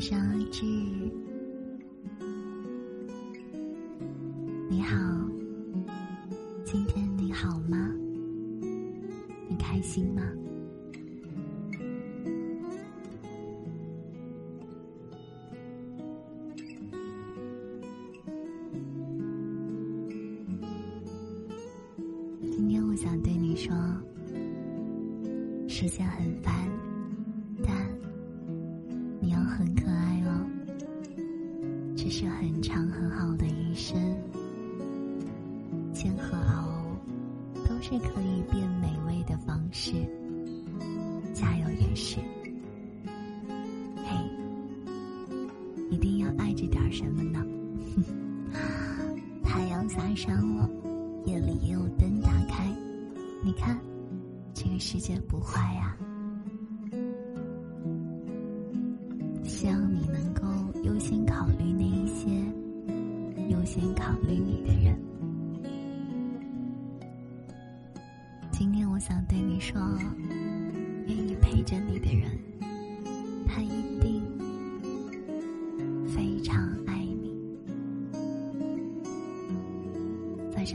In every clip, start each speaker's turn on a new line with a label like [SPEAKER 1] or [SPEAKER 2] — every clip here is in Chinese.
[SPEAKER 1] 晚上之你好，今天你好吗？你开心吗？今天我想对你说，时间很烦，一定要爱着点什么呢？太阳下山了，夜里也有灯打开。你看，这个世界不坏呀。希望你能够优先考虑那一些优先考虑你的人。今天我想对你说，愿意陪着你的人，他一定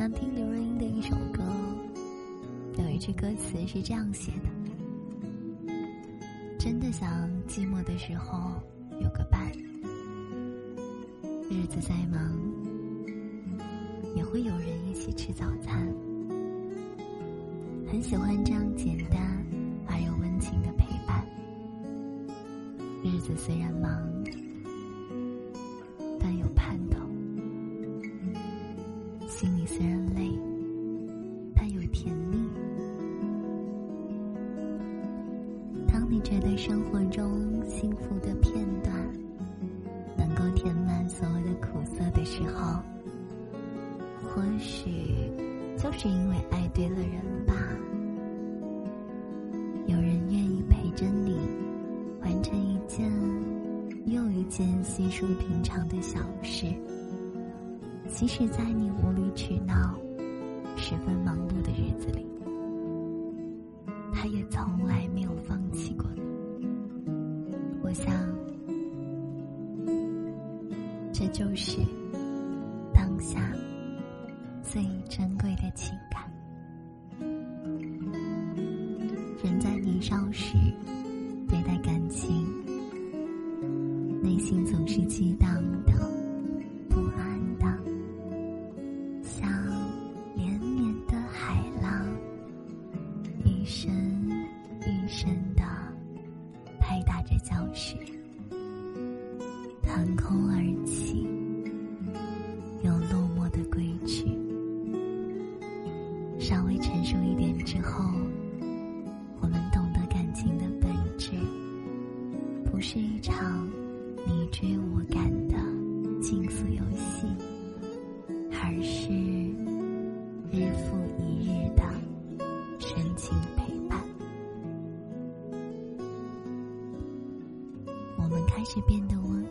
[SPEAKER 1] 想听刘若英的一首歌，有一句歌词是这样写的：“真的想寂寞的时候有个伴，日子再忙，也会有人一起吃早餐。”很喜欢这样简单而又温情的陪伴。日子虽然忙，生活中幸福的片段能够填满所有的苦涩的时候，或许就是因为爱对了人吧。有人愿意陪着你，完成一件又一件稀疏平常的小事，即使在你无理取闹、十分忙碌的日子里，他也从来没有就是当下最珍贵的情感。人在年少时，对待感情，内心总是激荡开始变得温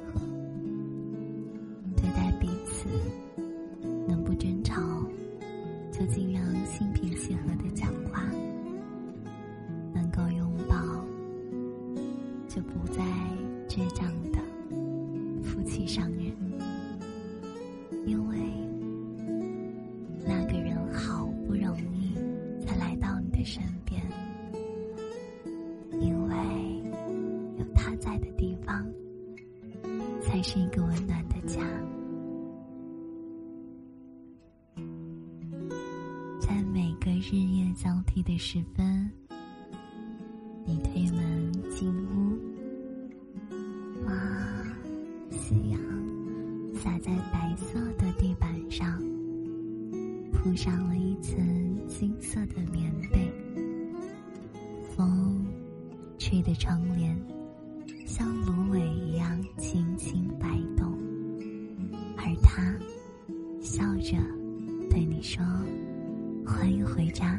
[SPEAKER 1] 交替的时分。你推门进屋，哇，夕阳洒在白色的地板上，铺上了一层金色的棉被。风吹的窗帘像芦苇一样轻轻摆动，而他笑着对你说：“欢迎回家。”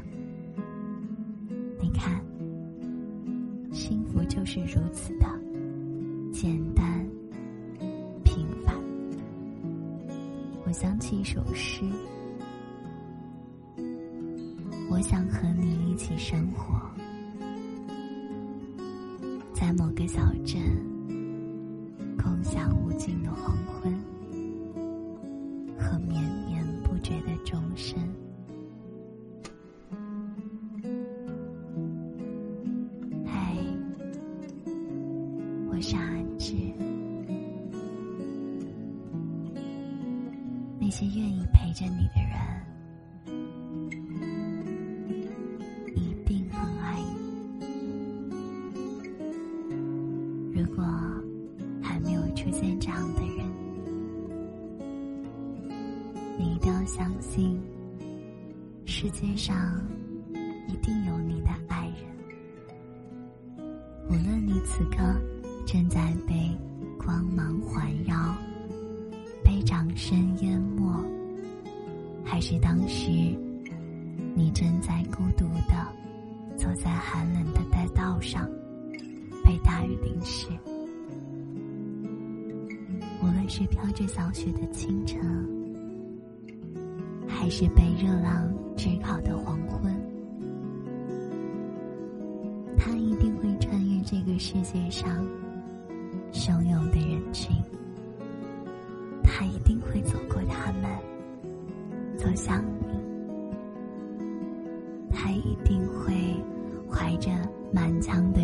[SPEAKER 1] 在某个小镇，空想无尽的黄世界上一定有你的爱人，无论你此刻正在被光芒环绕、被掌声淹没，还是当时你正在孤独的走在寒冷的大道上，被大雨淋湿。无论是飘着小雪的清晨。还是被热浪炙烤的黄昏，他一定会穿越这个世界上汹涌的人群，他一定会走过他们，走向你，他一定会怀着满腔的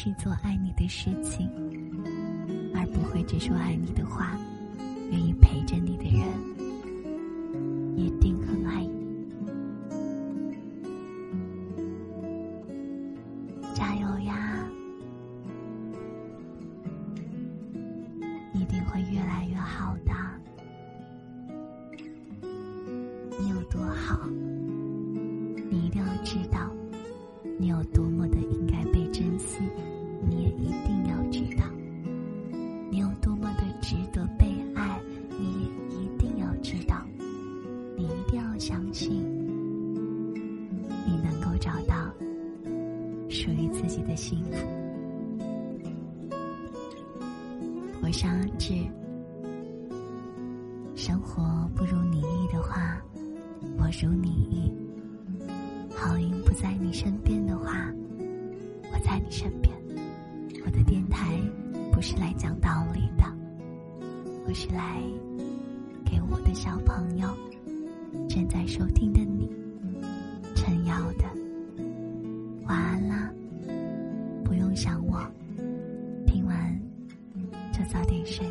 [SPEAKER 1] 人都是做爱你的事情，而不会只说爱你的话。愿意陪着你的人，一定生活不如你意的话，我如你意。好运不在你身边的话，我在你身边。我的电台不是来讲道理的，我是来给我的小朋友，正在收听的你，撑腰的。晚安啦，不用想我。听完就早点睡。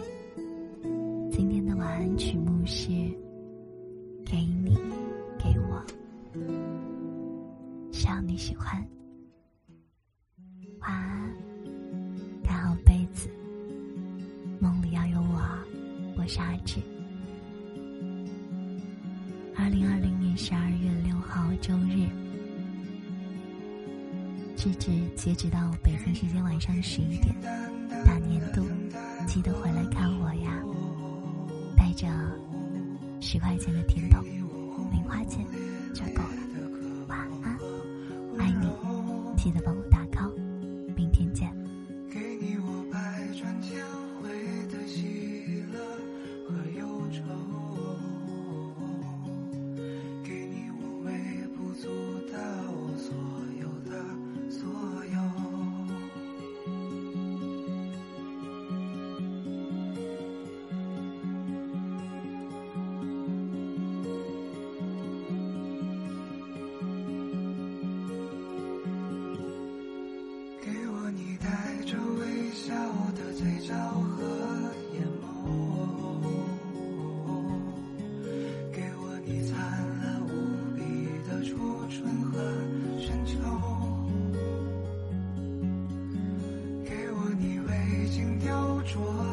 [SPEAKER 1] 二零二零年十二月六号周日，直至截止到北京时间晚上十一点，大年度。记得回来看我呀，带着十块钱的甜筒，零花钱就够了。晚安，爱你，记得帮笑和眼眸给我
[SPEAKER 2] 你灿烂无比的初春和深秋给我你未经雕琢